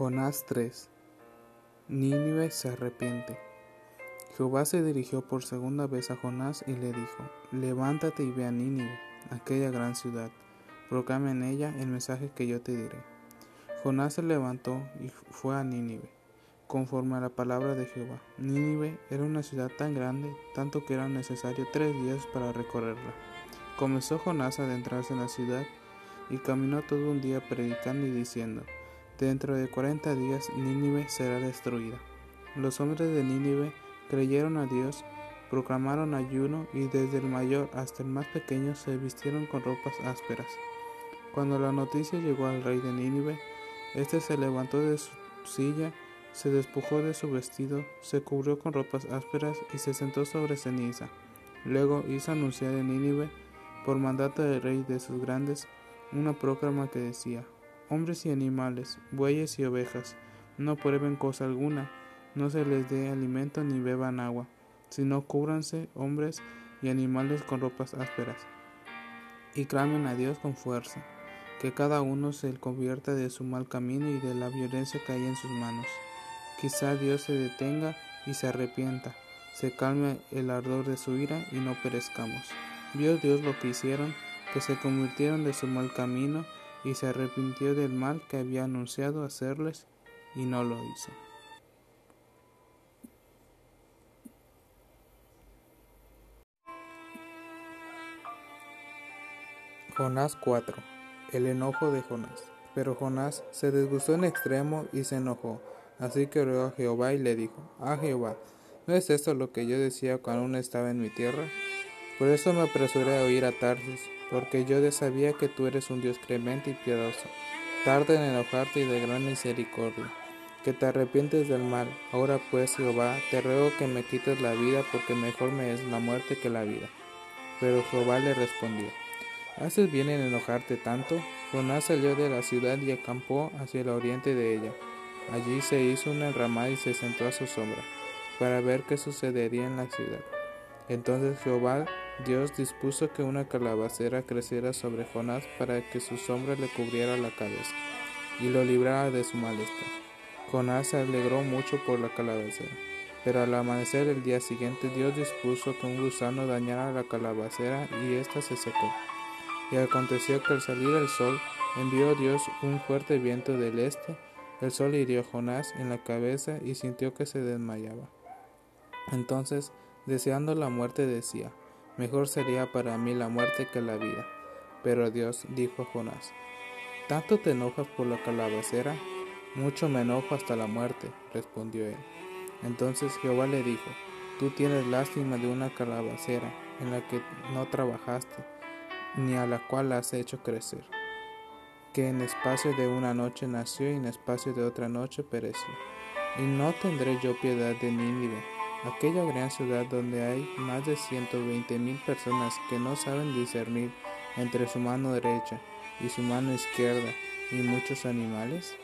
Jonás 3 Nínive se arrepiente. Jehová se dirigió por segunda vez a Jonás y le dijo, Levántate y ve a Nínive, aquella gran ciudad, proclama en ella el mensaje que yo te diré. Jonás se levantó y fue a Nínive, conforme a la palabra de Jehová. Nínive era una ciudad tan grande, tanto que era necesario tres días para recorrerla. Comenzó Jonás a adentrarse en la ciudad y caminó todo un día predicando y diciendo, Dentro de cuarenta días Nínive será destruida. Los hombres de Nínive creyeron a Dios, proclamaron ayuno y desde el mayor hasta el más pequeño se vistieron con ropas ásperas. Cuando la noticia llegó al rey de Nínive, éste se levantó de su silla, se despojó de su vestido, se cubrió con ropas ásperas y se sentó sobre ceniza. Luego hizo anunciar en Nínive, por mandato del rey de sus grandes, una proclama que decía hombres y animales, bueyes y ovejas, no prueben cosa alguna, no se les dé alimento ni beban agua, sino cúbranse hombres y animales con ropas ásperas, y clamen a Dios con fuerza, que cada uno se convierta de su mal camino y de la violencia que hay en sus manos. Quizá Dios se detenga y se arrepienta, se calme el ardor de su ira y no perezcamos. Vio Dios lo que hicieron, que se convirtieron de su mal camino, y se arrepintió del mal que había anunciado hacerles y no lo hizo. Jonás 4. El enojo de Jonás. Pero Jonás se disgustó en extremo y se enojó. Así que oró a Jehová y le dijo, Ah Jehová, ¿no es esto lo que yo decía cuando aún estaba en mi tierra? Por eso me apresuré a oír a Tarsis, porque yo sabía que tú eres un Dios clemente y piadoso, tarde en enojarte y de gran misericordia, que te arrepientes del mal. Ahora pues, Jehová, te ruego que me quites la vida, porque mejor me es la muerte que la vida. Pero Jehová le respondió, ¿haces bien en enojarte tanto? Jonás salió de la ciudad y acampó hacia el oriente de ella. Allí se hizo una enramada y se sentó a su sombra, para ver qué sucedería en la ciudad. Entonces Jehová Dios dispuso que una calabacera creciera sobre Jonás para que su sombra le cubriera la cabeza y lo librara de su malestar. Jonás se alegró mucho por la calabacera, pero al amanecer el día siguiente Dios dispuso que un gusano dañara la calabacera y ésta se secó. Y aconteció que al salir el sol envió Dios un fuerte viento del este, el sol hirió a Jonás en la cabeza y sintió que se desmayaba. Entonces Deseando la muerte decía, mejor sería para mí la muerte que la vida. Pero Dios dijo a Jonás, ¿tanto te enojas por la calabacera? Mucho me enojo hasta la muerte, respondió él. Entonces Jehová le dijo, tú tienes lástima de una calabacera en la que no trabajaste, ni a la cual has hecho crecer, que en espacio de una noche nació y en espacio de otra noche pereció. Y no tendré yo piedad de Nínive, aquella gran ciudad donde hay más de 120 mil personas que no saben discernir entre su mano derecha y su mano izquierda y muchos animales?